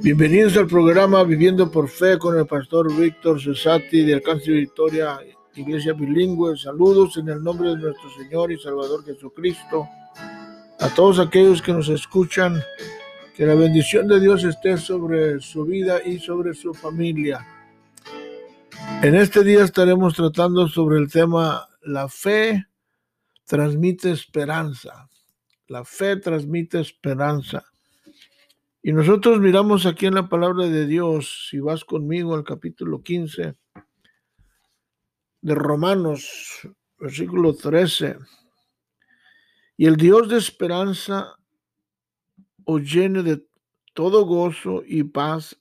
Bienvenidos al programa Viviendo por Fe con el pastor Víctor Cesati de Alcance Victoria, Iglesia Bilingüe. Saludos en el nombre de nuestro Señor y Salvador Jesucristo. A todos aquellos que nos escuchan, que la bendición de Dios esté sobre su vida y sobre su familia. En este día estaremos tratando sobre el tema La fe transmite esperanza. La fe transmite esperanza. Y nosotros miramos aquí en la palabra de Dios, si vas conmigo al capítulo 15 de Romanos, versículo 13. Y el Dios de esperanza os llene de todo gozo y paz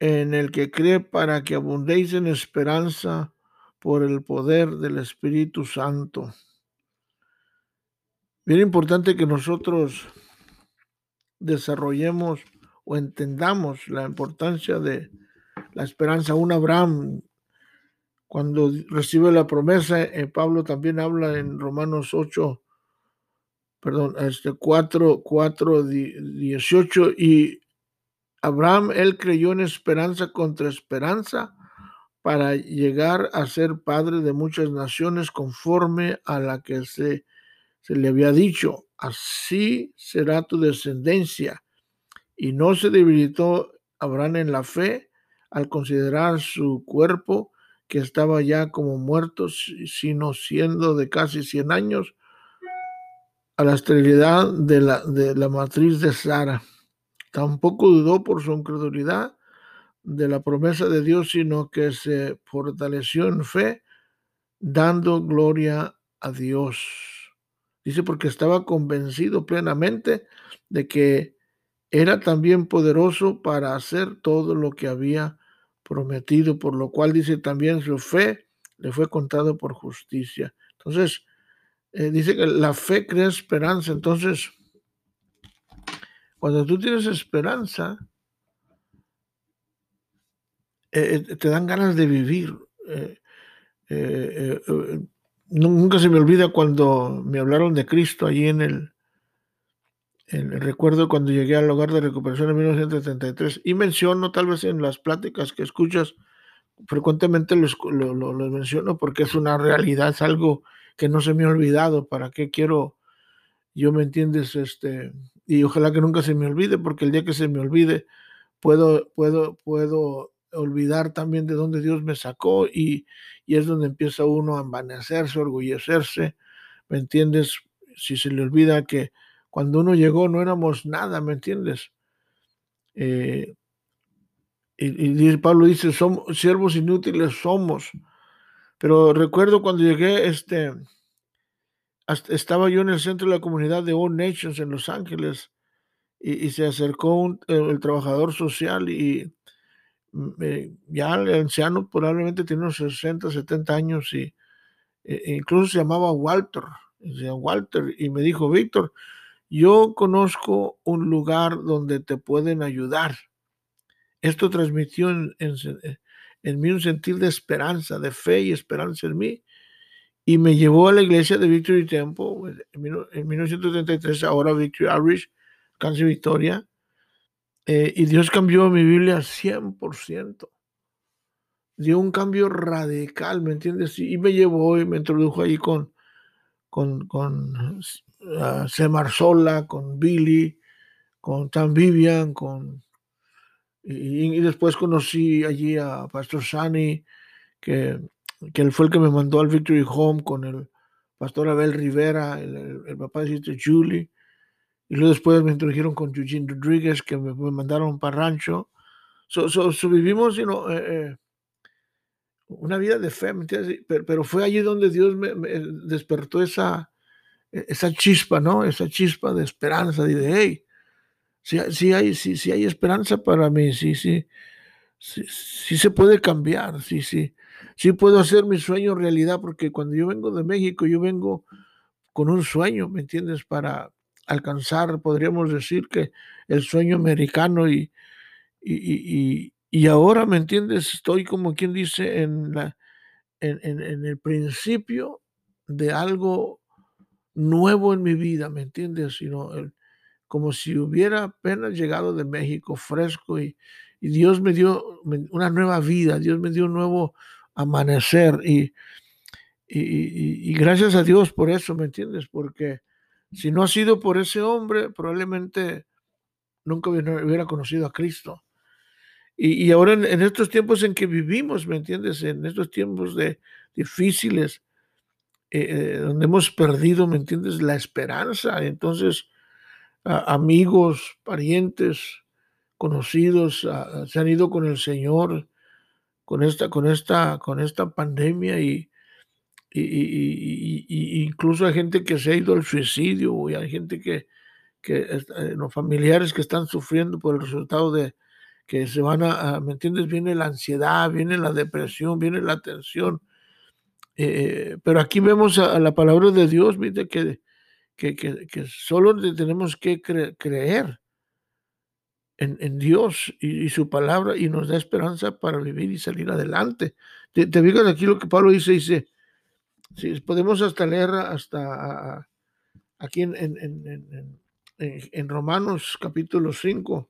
en el que cree para que abundéis en esperanza por el poder del Espíritu Santo. Bien importante que nosotros desarrollemos o entendamos la importancia de la esperanza. Un Abraham, cuando recibe la promesa, eh, Pablo también habla en Romanos 8, perdón, este 4, 4, 18, y Abraham, él creyó en esperanza contra esperanza para llegar a ser padre de muchas naciones conforme a la que se, se le había dicho así será tu descendencia. Y no se debilitó Abraham en la fe al considerar su cuerpo que estaba ya como muerto, sino siendo de casi 100 años, a la esterilidad de la, de la matriz de Sara. Tampoco dudó por su incredulidad de la promesa de Dios, sino que se fortaleció en fe, dando gloria a Dios. Dice porque estaba convencido plenamente de que era también poderoso para hacer todo lo que había prometido, por lo cual dice también su fe le fue contado por justicia. Entonces, eh, dice que la fe crea esperanza. Entonces, cuando tú tienes esperanza, eh, eh, te dan ganas de vivir nunca se me olvida cuando me hablaron de Cristo allí en el, recuerdo cuando llegué al hogar de recuperación en 1973 y menciono tal vez en las pláticas que escuchas frecuentemente los, lo, menciono porque es una realidad, es algo que no se me ha olvidado, para qué quiero, yo me entiendes, este, y ojalá que nunca se me olvide, porque el día que se me olvide, puedo, puedo, puedo olvidar también de dónde Dios me sacó y, es donde empieza uno a envanecerse, orgullecerse, ¿me entiendes? Si se le olvida que cuando uno llegó no éramos nada, ¿me entiendes? Eh, y, y, Pablo dice, somos siervos inútiles somos. Pero recuerdo cuando llegué, este, estaba yo en el centro de la comunidad de All Nations en Los Ángeles y, se acercó el, trabajador social y, ya el anciano probablemente tiene unos 60, 70 años y e, e incluso se llamaba Walter, Walter y me dijo, Víctor, yo conozco un lugar donde te pueden ayudar. Esto transmitió en, en, mí un sentir de esperanza, de fe y esperanza en mí. Y me llevó a la iglesia de Victory Temple en, 1933, ahora Victory Irish, Cáncer Victoria. Eh, y Dios cambió mi Biblia 100%. Dio un cambio radical, ¿me entiendes? Y me llevó y me introdujo ahí con, con, con uh, Semar Sola, con Billy, con Tam Vivian, con... Y, después conocí allí a Pastor Sani, que, que él fue el que me mandó al Victory Home con el pastor Abel Rivera, el, papá de Julie. Y luego después me introdujeron con Eugene Rodríguez, que me, mandaron para rancho. So, vivimos eh, eh, una vida de fe, Pero, fue allí donde Dios me, despertó esa, e, esa chispa, ¿no? Esa chispa de esperanza. de, hey, si, hay, si, hay esperanza para mí, sí, sí, sí, sí se puede cambiar, sí, sí. Sí puedo hacer mi sueño realidad, porque cuando yo vengo de México, yo vengo con un sueño, ¿me entiendes? Para, alcanzar, podríamos decir que el sueño americano y, y, y, ahora, ¿me entiendes? Estoy como quien dice en, la, en, en, el principio de algo nuevo en mi vida, ¿me entiendes? Sino como si hubiera apenas llegado de México fresco y, Dios me dio una nueva vida, Dios me dio un nuevo amanecer y, y, gracias a Dios por eso, ¿me entiendes? Porque si no ha sido por ese hombre, probablemente nunca hubiera, conocido a Cristo. Y, ahora en, estos tiempos en que vivimos, ¿me entiendes? En estos tiempos de difíciles, eh, eh, donde hemos perdido, ¿me entiendes? La esperanza. Entonces, amigos, parientes, conocidos se han ido con el Señor con esta, con esta, con esta pandemia y, y, incluso hay gente que se ha ido al suicidio y hay gente que, que eh, los familiares que están sufriendo por el resultado de que se van a, ¿me entiendes? Viene la ansiedad, viene la depresión, viene la tensión. Eh, pero aquí vemos a, la palabra de Dios, ¿viste? Que, que, que, solo tenemos que creer en, en Dios y, su palabra y nos da esperanza para vivir y salir adelante. Te, te fijas aquí lo que Pablo dice, dice, si podemos hasta leer hasta aquí en, en, en, en Romanos capítulo 5.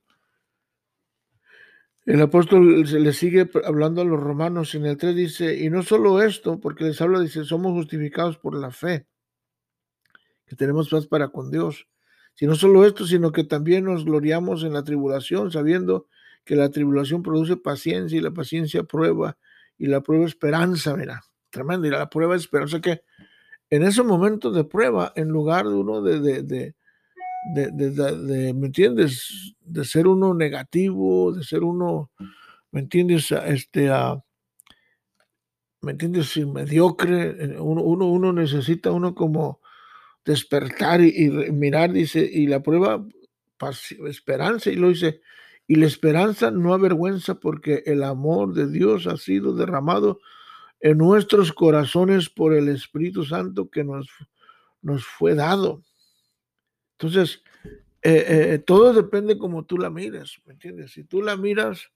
El apóstol se le sigue hablando a los romanos en el 3 dice, y no solo esto, porque les habla, dice, somos justificados por la fe tenemos paz para con Dios. Si no solo esto, sino que también nos gloriamos en la tribulación, sabiendo que la tribulación produce paciencia y la paciencia prueba y la prueba esperanza, mira, tremendo, y la prueba esperanza que en ese momento de prueba, en lugar de uno de, de, de, de, ¿me entiendes? De ser uno negativo, de ser uno, ¿me entiendes? Este, ¿me entiendes? Mediocre, eh, uno, uno, uno necesita uno como despertar y, mirar, dice, y la prueba, esperanza, y lo dice, y la esperanza no avergüenza porque el amor de Dios ha sido derramado en nuestros corazones por el Espíritu Santo que nos, nos fue dado. Entonces, eh, eh, todo depende como tú la mires, ¿me entiendes? Si tú la miras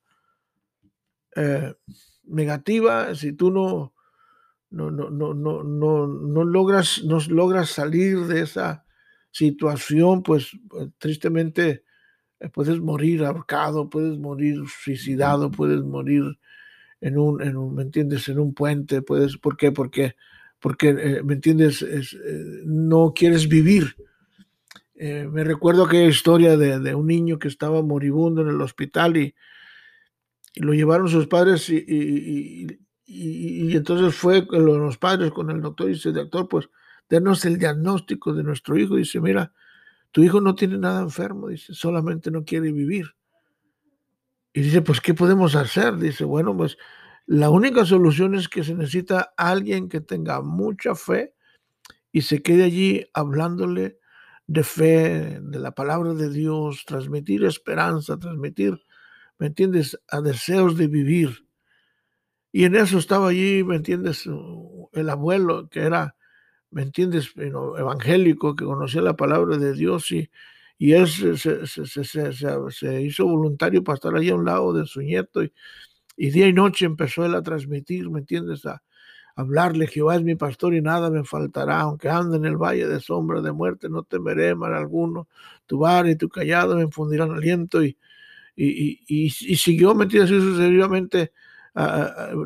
eh, negativa, si tú no, no, no, no, no, no, no logras, no logras salir de esa situación, pues, tristemente puedes morir ahorcado, puedes morir suicidado, puedes morir en un, ¿me entiendes? En un puente, puedes, ¿por qué? Porque, porque eh, ¿me entiendes? Es, eh, no quieres vivir. me recuerdo aquella historia de, un niño que estaba moribundo en el hospital y, y lo llevaron sus padres y, y, entonces fue los padres con el doctor y dice, doctor, pues denos el diagnóstico de nuestro hijo. Dice, mira, tu hijo no tiene nada enfermo, dice, solamente no quiere vivir. Y dice, pues, ¿qué podemos hacer? Dice, bueno, pues la única solución es que se necesita alguien que tenga mucha fe y se quede allí hablándole de fe, de la palabra de Dios, transmitir esperanza, transmitir, ¿me entiendes?, a deseos de vivir. Y en eso estaba allí, ¿me entiendes? El abuelo, que era, ¿me entiendes? Evangélico, que conocía la palabra de Dios y, y él se, se, hizo voluntario para estar allí a un lado de su nieto y, y día y noche empezó él a transmitir, ¿me entiendes? A, hablarle, Jehová es mi pastor y nada me faltará, aunque ande en el valle de sombra de muerte, no temeré mal alguno, tu bar y tu callado me infundirán aliento y, y, y, y siguió, ¿me entiendes? Y sucesivamente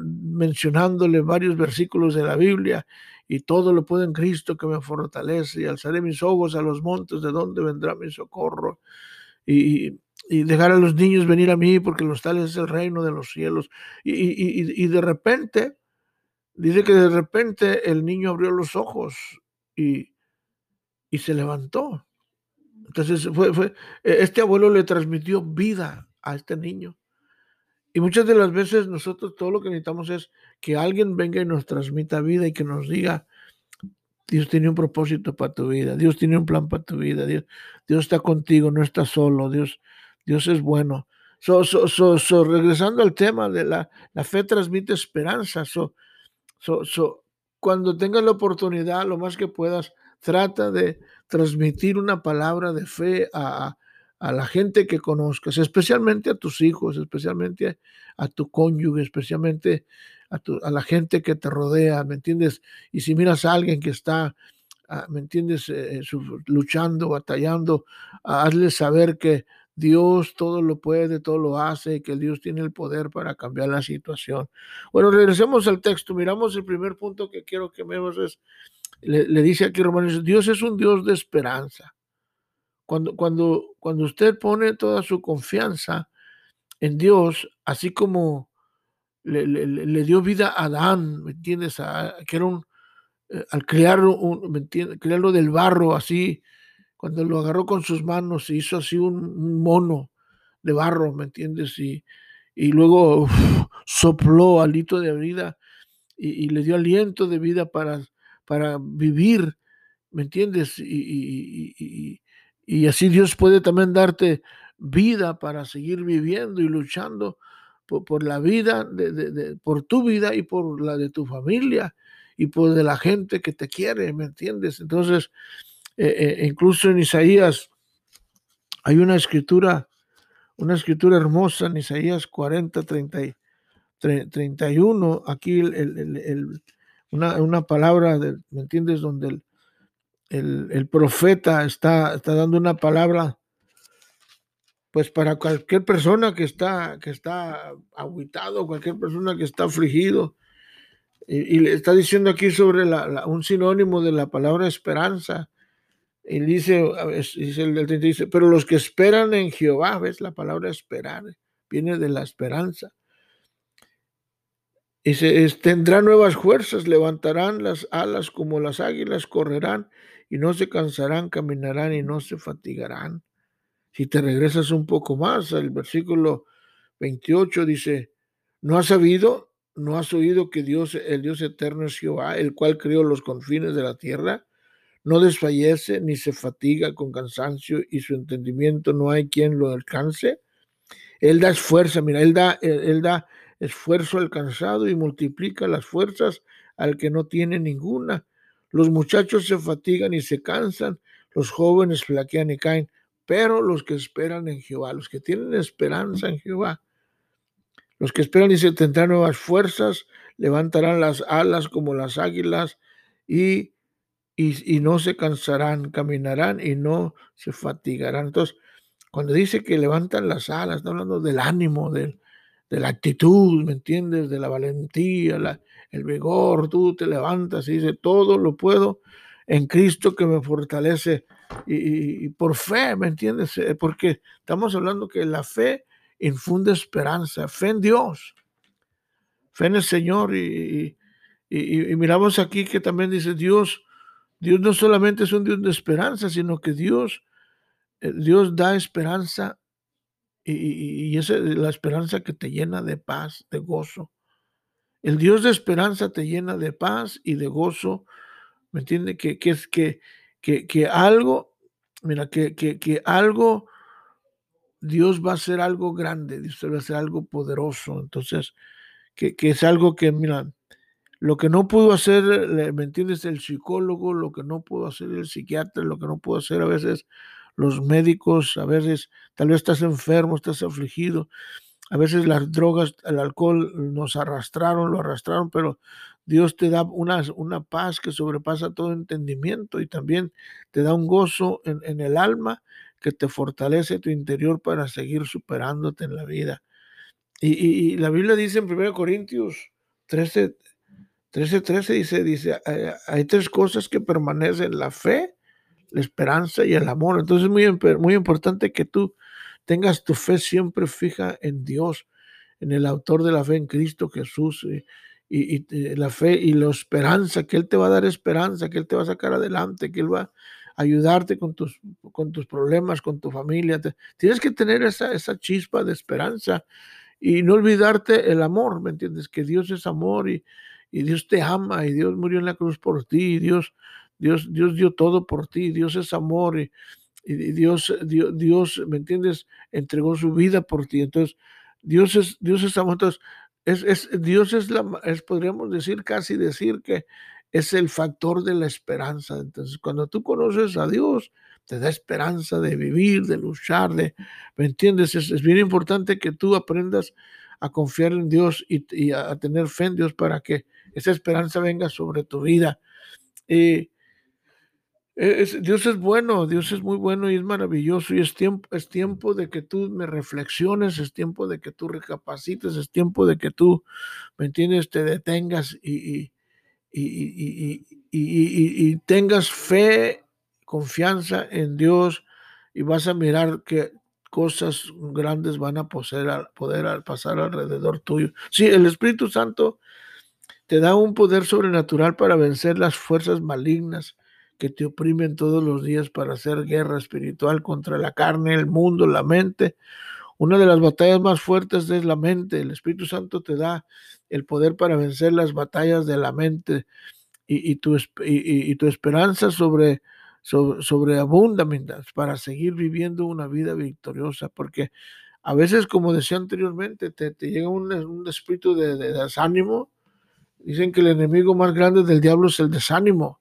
mencionándole varios versículos de la Biblia y todo lo puedo en Cristo que me fortalece y alzaré mis ojos a los montes de donde vendrá mi socorro y, y dejar a los niños venir a mí porque los tales es el reino de los cielos. Y, y, y de repente dice que de repente el niño abrió los ojos y, y se levantó. Entonces fue, fue, e, este abuelo le transmitió vida a este niño y muchas de las veces nosotros todo lo que necesitamos es que alguien venga y nos transmita vida y que nos diga, Dios tiene un propósito para tu vida, Dios tiene un plan para tu vida, Dios, Dios está contigo, no estás solo, Dios, Dios es bueno. So, so, so, regresando al tema de la, la fe transmite esperanza. So, so, cuando tengas la oportunidad, lo más que puedas, trata de transmitir una palabra de fe a, a la gente que conozcas, especialmente a tus hijos, especialmente a tu cónyuge, especialmente a, a la gente que te rodea, ¿me entiendes? Y si miras a alguien que está ah, ¿me entiendes? Eh, luchando, batallando, hazle saber que Dios todo lo puede, todo lo hace, que Dios tiene el poder para cambiar la situación. Bueno, regresemos al texto. Miramos el primer punto que quiero que veamos es, le, dice aquí Romanos, Dios es un Dios de esperanza. Cuando, cuando, cuando usted pone toda su confianza en Dios, así como le, dio vida a Adán, ¿me entiendes? que era eh, al crearlo, un, ¿me crearlo del barro así, cuando lo agarró con sus manos, se hizo así un, mono de barro, ¿me entiendes? Y, y luego sopló alito de vida y, le dio aliento de vida para, para vivir, ¿me entiendes? Y, y, así Dios puede también darte vida para seguir viviendo y luchando por, la vida, de, por tu vida y por la de tu familia y por de la gente que te quiere, ¿me entiendes? Entonces, eh, eh, incluso en Isaías hay una escritura, una escritura hermosa en Isaías 40, 30, 31, aquí el, una, palabra, ¿me entiendes? Donde el, profeta está, está dando una palabra pues para cualquier persona que está, que está aguitado, cualquier persona que está afligido, y, le está diciendo aquí sobre un sinónimo de la palabra esperanza, y dice, dice el 30, dice, pero los que esperan en Jehová, ves la palabra esperar, viene de la esperanza. Se tendrán nuevas fuerzas, levantarán las alas como las águilas, correrán y no se cansarán, caminarán y no se fatigarán. Si te regresas un poco más, el versículo 28 dice, ¿no has sabido, no has oído que Dios, el Dios eterno es Jehová, el cual creó los confines de la tierra? No desfallece ni se fatiga con cansancio y su entendimiento no hay quien lo alcance. Él da esfuerzo, mira, él da, él da esfuerzo al cansado y multiplica las fuerzas al que no tiene ninguna. Los muchachos se fatigan y se cansan, los jóvenes flaquean y caen, pero los que esperan en Jehová, los que tienen esperanza en Jehová, los que esperan y se tendrán nuevas fuerzas, levantarán las alas como las águilas y, y, no se cansarán, caminarán y no se fatigarán. Entonces, cuando dice que levantan las alas, está hablando del ánimo, del, de la actitud, ¿me entiendes? De la valentía, la, el vigor, tú te levantas y dices, todo lo puedo en Cristo que me fortalece y, por fe, ¿me entiendes? Eh, porque estamos hablando que la fe infunde esperanza, fe en Dios, fe en el Señor y, miramos aquí que también dice Dios, Dios no solamente es un Dios de esperanza, sino que Dios, eh, Dios da esperanza y, esa es la esperanza que te llena de paz, de gozo. El Dios de esperanza te llena de paz y de gozo. ¿Me entiende? Que, que es que, que, que, algo, mira, que, que, algo, Dios va a hacer algo grande, Dios va a hacer algo poderoso. Entonces, que, que es algo que, mira, lo que no pudo hacer, ¿me entiendes? El psicólogo, lo que no pudo hacer el psiquiatra, lo que no pudo hacer a veces los médicos, a veces tal vez estás enfermo, estás afligido, a veces las drogas, el alcohol nos arrastraron, lo arrastraron, pero Dios te da una, una paz que sobrepasa todo entendimiento y también te da un gozo en, el alma que te fortalece tu interior para seguir superándote en la vida. Y, la Biblia dice en 1 Corintios 13, 13, 13 dice, dice, hay tres cosas que permanecen, la fe, la esperanza y el amor. Entonces es muy, muy importante que tú tengas tu fe siempre fija en Dios, en el autor de la fe en Cristo Jesús. Y, y, la fe y la esperanza, que Él te va a dar esperanza, que Él te va a sacar adelante, que Él va a ayudarte con tus, con tus problemas, con tu familia. tienes que tener esa, esa chispa de esperanza y no olvidarte el amor, ¿me entiendes? Que Dios es amor y, y Dios te ama y Dios murió en la cruz por ti, Dios Dios, Dios dio todo por ti, Dios es amor y, Dios, Dios, Dios, ¿me entiendes? Entregó su vida por ti. Entonces, Dios es, Dios es amor. Entonces, es, es, Dios es la, es, podríamos decir, casi decir que es el factor de la esperanza. Entonces, cuando tú conoces a Dios, te da esperanza de vivir, de luchar, de, ¿me entiendes? Es, es bien importante que tú aprendas a confiar en Dios y, y, a tener fe en Dios para que esa esperanza venga sobre tu vida. Y Dios es bueno, Dios es muy bueno y es maravilloso y es tiempo, es tiempo de que tú me reflexiones, es tiempo de que tú recapacites, es tiempo de que tú, ¿me entiendes?, te detengas y, y, tengas fe, confianza en Dios y vas a mirar que cosas grandes van a poder, poder pasar alrededor tuyo. Sí, el Espíritu Santo te da un poder sobrenatural para vencer las fuerzas malignas que te oprimen todos los días para hacer guerra espiritual contra la carne, el mundo, la mente. Una de las batallas más fuertes es la mente. El Espíritu Santo te da el poder para vencer las batallas de la mente y, tu, esperanza sobre, sobre, abunda para seguir viviendo una vida victoriosa. Porque a veces, como decía anteriormente, te, llega un, espíritu de desánimo Dicen que el enemigo más grande del diablo es el desánimo.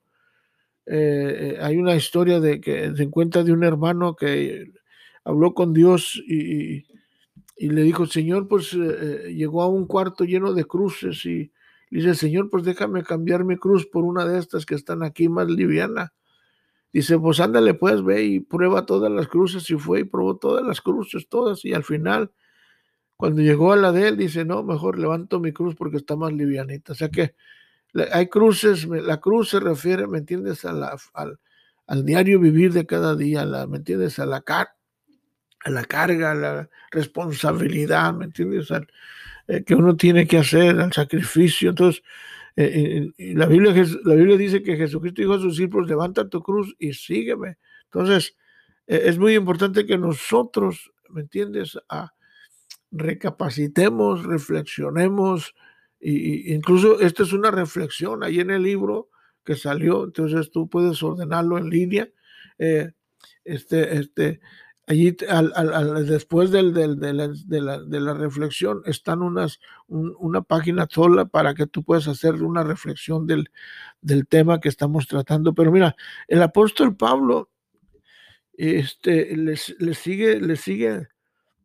Eh, eh, hay una historia de que se encuentra de un hermano que habló con Dios y, le dijo, Señor, pues eh, llegó a un cuarto lleno de cruces y dice, Señor, pues déjame cambiar mi cruz por una de estas que están aquí más liviana. Dice, pues ándale, pues ve y prueba todas las cruces y fue y probó todas las cruces, todas y al final cuando llegó a la de él, dice, no, mejor levanto mi cruz porque está más livianita. O sea que hay cruces, la cruz se refiere, ¿me entiendes? A la, al, diario vivir de cada día, la, ¿me entiendes? A la, car a la carga, a la responsabilidad, ¿me entiendes? Eh, que uno tiene que hacer, al sacrificio. Entonces, eh, eh, la, Biblia, la Biblia dice que Jesucristo dijo a sus discípulos, levanta tu cruz y sígueme. Entonces, es muy importante que nosotros, ¿me entiendes? A, recapacitemos, reflexionemos, incluso esta es una reflexión ahí en el libro que salió, entonces tú puedes ordenarlo en línea. Eh, este, este, allí al, después del, de, la, reflexión están unas, una página sola para que tú puedas hacer una reflexión del, del tema que estamos tratando. Pero mira, el apóstol Pablo este, les sigue, les sigue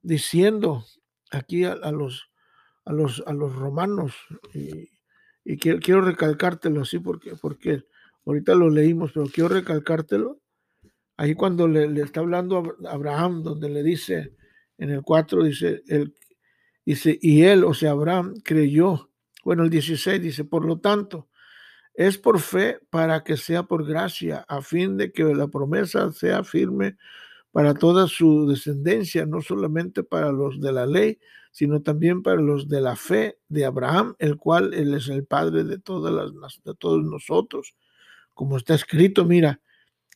diciendo aquí a, los, a, los, a los romanos. Y, quiero, quiero, recalcártelo así porque, porque ahorita lo leímos, pero quiero recalcártelo. Ahí cuando le, está hablando a Abraham, donde le dice en el 4, dice, el, dice, y él, o sea, Abraham creyó. Bueno, el 16 dice, por lo tanto, es por fe para que sea por gracia, a fin de que la promesa sea firme para toda su descendencia, no solamente para los de la ley, sino también para los de la fe de Abraham, el cual él es el padre de todas las de todos nosotros. Como está escrito, mira,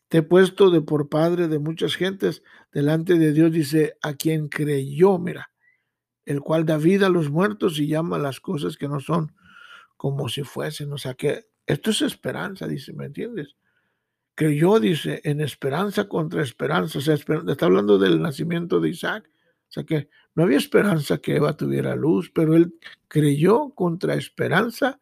te he puesto de por padre de muchas gentes delante de Dios, dice, a quien creyó, mira, el cual da vida a los muertos y llama las cosas que no son como si fuesen. O sea que esto es esperanza, dice, ¿me entiendes? Creyó, dice, en esperanza contra esperanza. O sea, está hablando del nacimiento de Isaac. O sea que no había esperanza que Eva tuviera luz, pero él creyó contra esperanza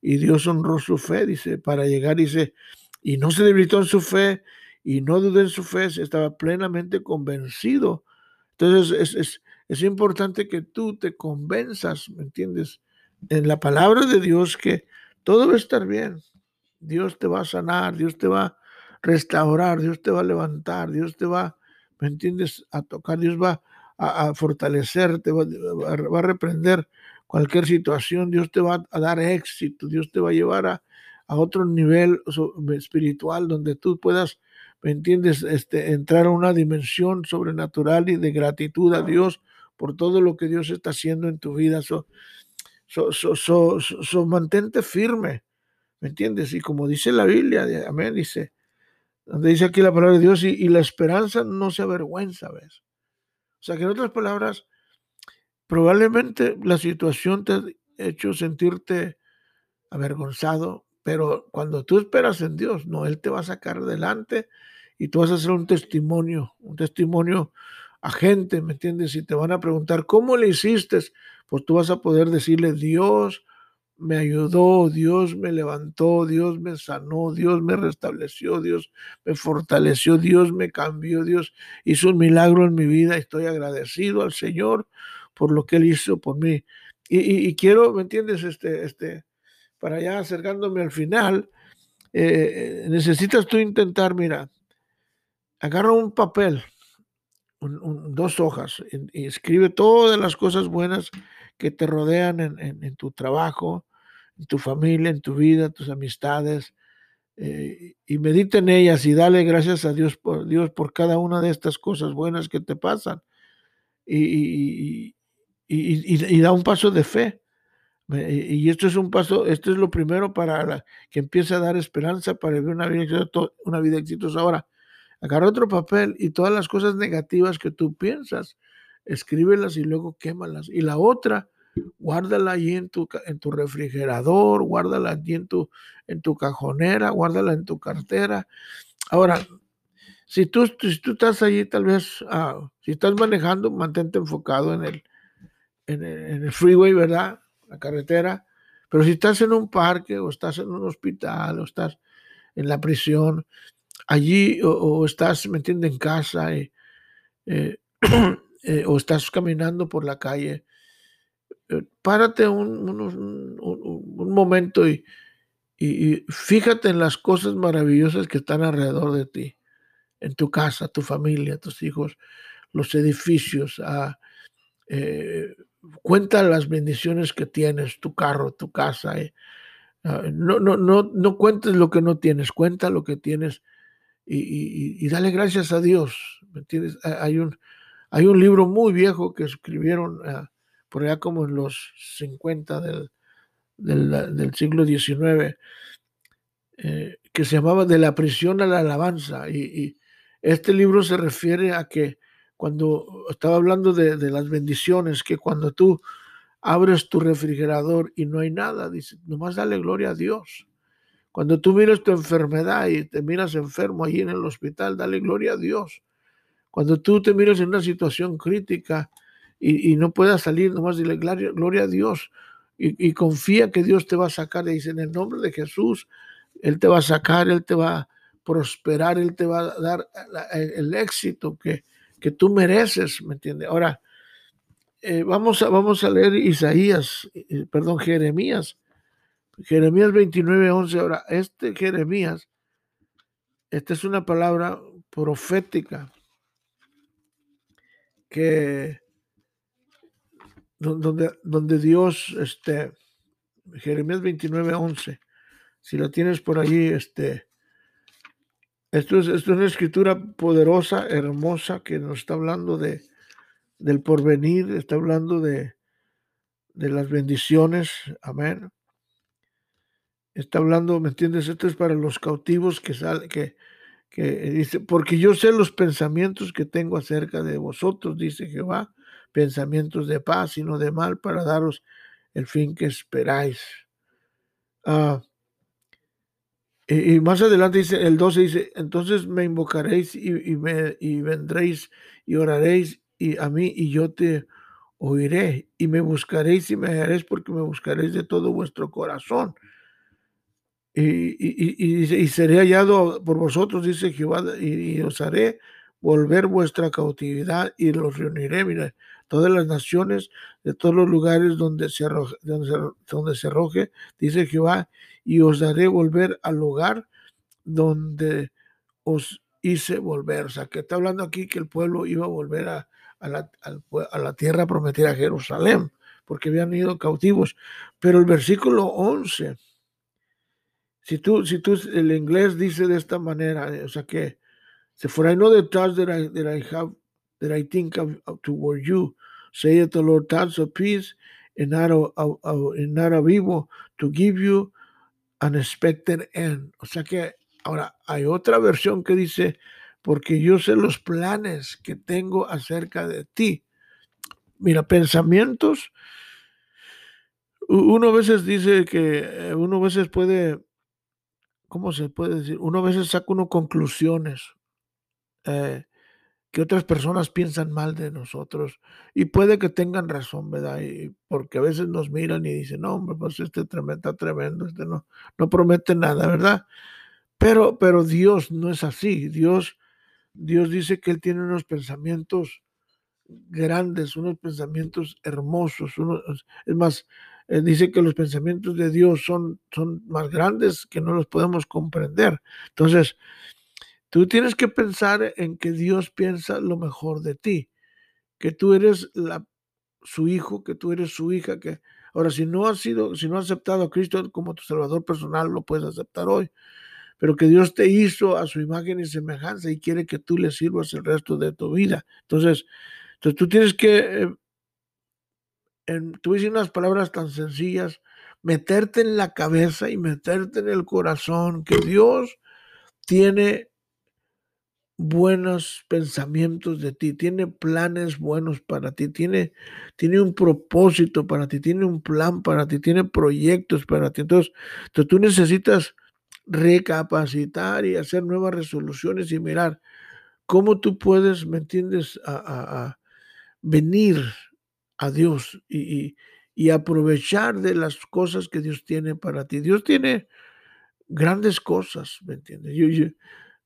y Dios honró su fe, dice, para llegar, dice, y no se debilitó en su fe y no dudó en su fe, estaba plenamente convencido. Entonces es, es, es importante que tú te convenzas, ¿me entiendes? En la palabra de Dios que todo va a estar bien. Dios te va a sanar, Dios te va restaurar, Dios te va a levantar, Dios te va, ¿me entiendes?, a tocar, Dios va a, fortalecerte, va, va, a reprender cualquier situación, Dios te va a dar éxito, Dios te va a llevar a, a otro nivel espiritual donde tú puedas, ¿me entiendes?, este, entrar a una dimensión sobrenatural y de gratitud a Dios por todo lo que Dios está haciendo en tu vida. So, so, so, so mantente firme, ¿me entiendes? Y como dice la Biblia, amén, dice, donde dice aquí la palabra de Dios, y, la esperanza no se avergüenza, ¿ves? O sea que en otras palabras, probablemente la situación te ha hecho sentirte avergonzado, pero cuando tú esperas en Dios, no, Él te va a sacar adelante y tú vas a hacer un testimonio, un testimonio a gente, ¿me entiendes? Y te van a preguntar, ¿cómo le hiciste? Pues tú vas a poder decirle, Dios me ayudó, Dios me levantó, Dios me sanó, Dios me restableció, Dios me fortaleció, Dios me cambió, Dios hizo un milagro en mi vida. Estoy agradecido al Señor por lo que Él hizo por mí. Y, quiero, ¿me entiendes? Este, este, para ya acercándome al final, eh, necesitas tú intentar, mira, agarra un papel, dos hojas, y, escribe todas las cosas buenas que te rodean en, tu trabajo, en tu familia, en tu vida, tus amistades, eh, y medita en ellas y dale gracias a Dios por, Dios por cada una de estas cosas buenas que te pasan. Y, y, da un paso de fe. Y esto es un paso, esto es lo primero para que empiece a dar esperanza para vivir una vida, una vida exitosa. Ahora, agarra otro papel y todas las cosas negativas que tú piensas, escríbelas y luego quémalas. Y la otra, guárdala allí en tu, en tu refrigerador, guárdala allí en tu, en tu cajonera, guárdala en tu cartera. Ahora, si tú, si tú estás allí, tal vez, ah, si estás manejando, mantente enfocado en el, en el, freeway, ¿verdad? La carretera. Pero si estás en un parque o estás en un hospital o estás en la prisión, allí o, estás, ¿me en casa eh, eh, o estás caminando por la calle, eh, párate un, un, momento y, y, fíjate en las cosas maravillosas que están alrededor de ti, en tu casa, tu familia, tus hijos, los edificios. Ah, eh, cuenta las bendiciones que tienes, tu carro, tu casa. Ah, no, no, no, no cuentes lo que no tienes, cuenta lo que tienes y, y, dale gracias a Dios. ¿Me entiendes? Hay un, hay un libro muy viejo que escribieron ah, por allá como en los 50 del, del, siglo XIX, eh, que se llamaba De la prisión a la alabanza. Y, este libro se refiere a que cuando estaba hablando de, de, las bendiciones, que cuando tú abres tu refrigerador y no hay nada, dice, nomás dale gloria a Dios. Cuando tú miras tu enfermedad y te miras enfermo allí en el hospital, dale gloria a Dios. Cuando tú te miras en una situación crítica y, no puedas salir, nomás dile gloria, a Dios y, confía que Dios te va a sacar. Y dice, en el nombre de Jesús, Él te va a sacar, Él te va a prosperar, Él te va a dar el éxito que, que tú mereces, ¿me entiendes? Ahora, eh, vamos, a, vamos a leer Isaías, eh, perdón, Jeremías. Jeremías 29, 11. Ahora, este Jeremías, esta es una palabra profética que donde, donde Dios, este, Jeremías 29, 11, si la tienes por allí, este, esto es, esto es, una escritura poderosa, hermosa, que nos está hablando de, del porvenir, está hablando de, de las bendiciones, amén. Está hablando, ¿me entiendes? Esto es para los cautivos que sale, que, que dice, porque yo sé los pensamientos que tengo acerca de vosotros, dice Jehová, pensamientos de paz y no de mal para daros el fin que esperáis. Ah, y, más adelante dice, el 12 dice, entonces me invocaréis y, me, y vendréis y oraréis y a mí y yo te oiré y me buscaréis y me hallaréis porque me buscaréis de todo vuestro corazón y, seré hallado por vosotros, dice Jehová, y, os haré volver vuestra cautividad y los reuniré, mira, todas las naciones de todos los lugares donde se arroje, donde se, arroje, dice Jehová, y os haré volver al lugar donde os hice volver. O sea, que está hablando aquí que el pueblo iba a volver a, a, la, a la tierra prometida, a Jerusalén, porque habían ido cautivos. Pero el versículo 11 si tú, si tú, el inglés dice de esta manera, o sea que, for I know the thoughts that I, that I have, that I think of, toward you, saith the Lord, thoughts of peace and not of, and not of evil, to give you an expected end. O sea que, ahora, hay otra versión que dice, porque yo sé los planes que tengo acerca de ti. Mira, pensamientos, uno a veces dice que, uno a veces puede ¿cómo se puede decir? Uno a veces saca uno conclusiones eh, que otras personas piensan mal de nosotros y puede que tengan razón, ¿verdad? Y porque a veces nos miran y dicen, no, hombre, pues este está tremendo, este no, no promete nada, ¿verdad? Pero, pero Dios no es así. Dios, Dios dice que Él tiene unos pensamientos grandes, unos pensamientos hermosos. es más, eh, dice que los pensamientos de Dios son, son más grandes que no los podemos comprender. Entonces, tú tienes que pensar en que Dios piensa lo mejor de ti, que tú eres la, su hijo, que tú eres su hija, que ahora si no has sido, si no has aceptado a Cristo como tu Salvador personal, lo puedes aceptar hoy pero que Dios te hizo a su imagen y semejanza y quiere que tú le sirvas el resto de tu vida. Entonces, entonces tú tienes que, eh, en, tú dices unas palabras tan sencillas, meterte en la cabeza y meterte en el corazón que Dios tiene buenos pensamientos de ti, tiene planes buenos para ti, tiene, tiene un propósito para ti, tiene un plan para ti, tiene proyectos para ti. Entonces, entonces tú necesitas recapacitar y hacer nuevas resoluciones y mirar cómo tú puedes, ¿me entiendes?, a, venir a Dios y, aprovechar de las cosas que Dios tiene para ti. Dios tiene grandes cosas, ¿me entiendes? Yo,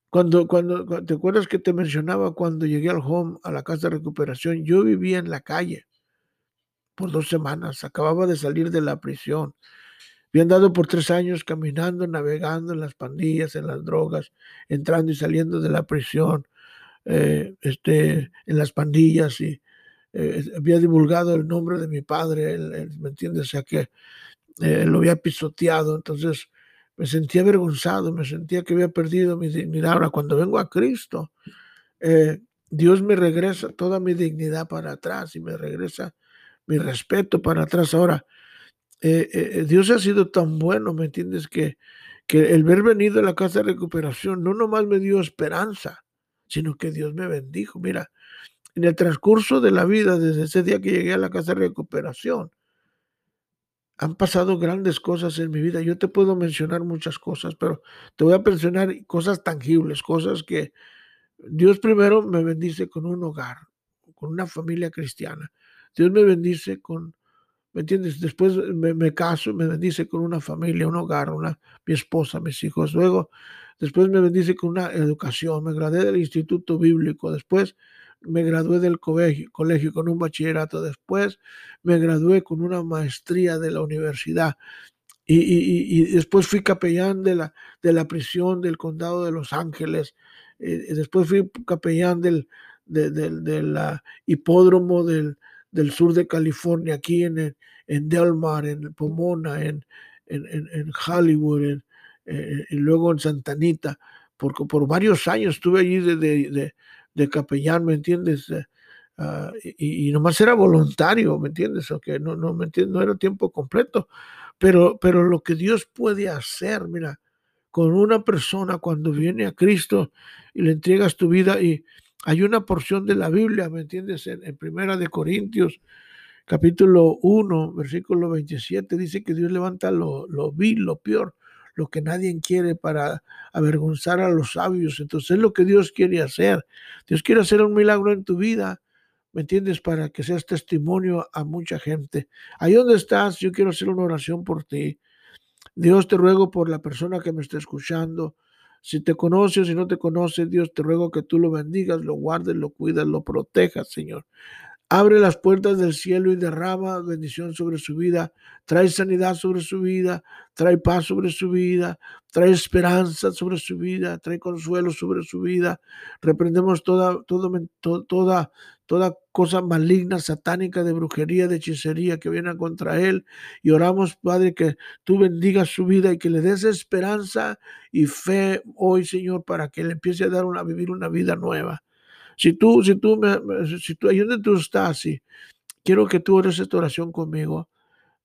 cuando, cuando, te acuerdas que te mencionaba cuando llegué al home, a la casa de recuperación, yo vivía en la calle por dos semanas, acababa de salir de la prisión. Había andado por tres años caminando, navegando en las pandillas, en las drogas, entrando y saliendo de la prisión, eh, este, en las pandillas y eh, había divulgado el nombre de mi padre, ¿me entiendes? O sea que eh, lo había pisoteado, entonces me sentía avergonzado, me sentía que había perdido mi dignidad. Ahora, cuando vengo a Cristo, Dios me regresa toda mi dignidad para atrás y me regresa mi respeto para atrás. Ahora, eh, eh, eh, Dios ha sido tan bueno, ¿me entiendes? Que, que el ver venido a la casa de recuperación no nomás me dio esperanza, sino que Dios me bendijo. Mira, en el transcurso de la vida, desde ese día que llegué a la casa de recuperación, han pasado grandes cosas en mi vida. Yo te puedo mencionar muchas cosas, pero te voy a mencionar cosas tangibles, cosas que Dios primero me bendice con un hogar, con una familia cristiana. Dios me bendice con ¿Me entiendes? Después me, caso, me bendice con una familia, un hogar, una, mi esposa, mis hijos. Luego, después me bendice con una educación. Me gradué del instituto bíblico. Después me gradué del colegio, colegio con un bachillerato. Después me gradué con una maestría de la universidad. Y, después fui capellán de la, de la prisión del condado de Los Ángeles. Y, después fui capellán del, del hipódromo del, del sur de California, aquí en, en Del Mar, en Pomona, en, en, Hollywood, eh, y luego en Santanita, porque por varios años estuve allí de, de, capellán, ¿me entiendes? Ah, y, nomás era voluntario, ¿me entiendes? Okay, no, no, ¿me entiendes? no era tiempo completo, pero, pero lo que Dios puede hacer, mira, con una persona cuando viene a Cristo y le entregas tu vida y, hay una porción de la Biblia, ¿me entiendes? En, Primera de Corintios, capítulo 1, versículo 27, dice que Dios levanta lo, lo vil, lo peor, lo que nadie quiere para avergonzar a los sabios. Entonces es lo que Dios quiere hacer. Dios quiere hacer un milagro en tu vida, ¿me entiendes? Para que seas testimonio a mucha gente. Ahí donde estás, yo quiero hacer una oración por ti. Dios te ruego por la persona que me está escuchando. Si te conoce o si no te conoce, Dios, te ruego que tú lo bendigas, lo guardes, lo cuidas, lo protejas, Señor. Abre las puertas del cielo y derrama bendición sobre su vida. Trae sanidad sobre su vida. Trae paz sobre su vida. Trae esperanza sobre su vida. Trae consuelo sobre su vida. Reprendemos toda, toda, toda, toda cosa maligna, satánica, de brujería, de hechicería que viene contra él. Y oramos, Padre, que tú bendigas su vida y que le des esperanza y fe hoy, Señor, para que él empiece a dar una, vivir una vida nueva. Si tú, si tú, si tú, ahí donde tú estás, y quiero que tú ores esta oración conmigo.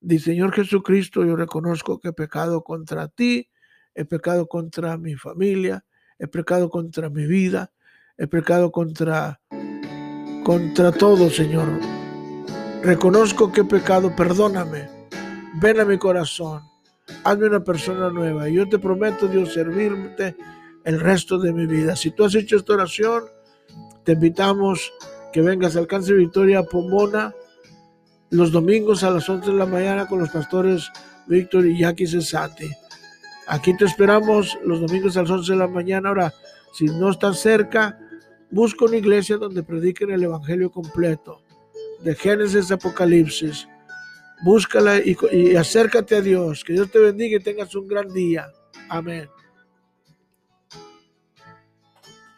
Dice, Señor Jesucristo, yo reconozco que he pecado contra ti, he pecado contra mi familia, he pecado contra mi vida, he pecado contra, contra todo, Señor. Reconozco que he pecado, perdóname. Ven a mi corazón. Hazme una persona nueva. Y yo te prometo, Dios, servirte el resto de mi vida. Si tú has hecho esta oración, te invitamos que vengas al Victoria Pomona los domingos a las 11 de la mañana con los pastores Víctor y Jackie Cesati. Aquí te esperamos los domingos a las 11 de la mañana. Ahora, si no estás cerca, busca una iglesia donde prediquen el Evangelio completo, de Génesis Apocalipsis. Búscala y, y acércate a Dios. Que Dios te bendiga y tengas un gran día. Amén.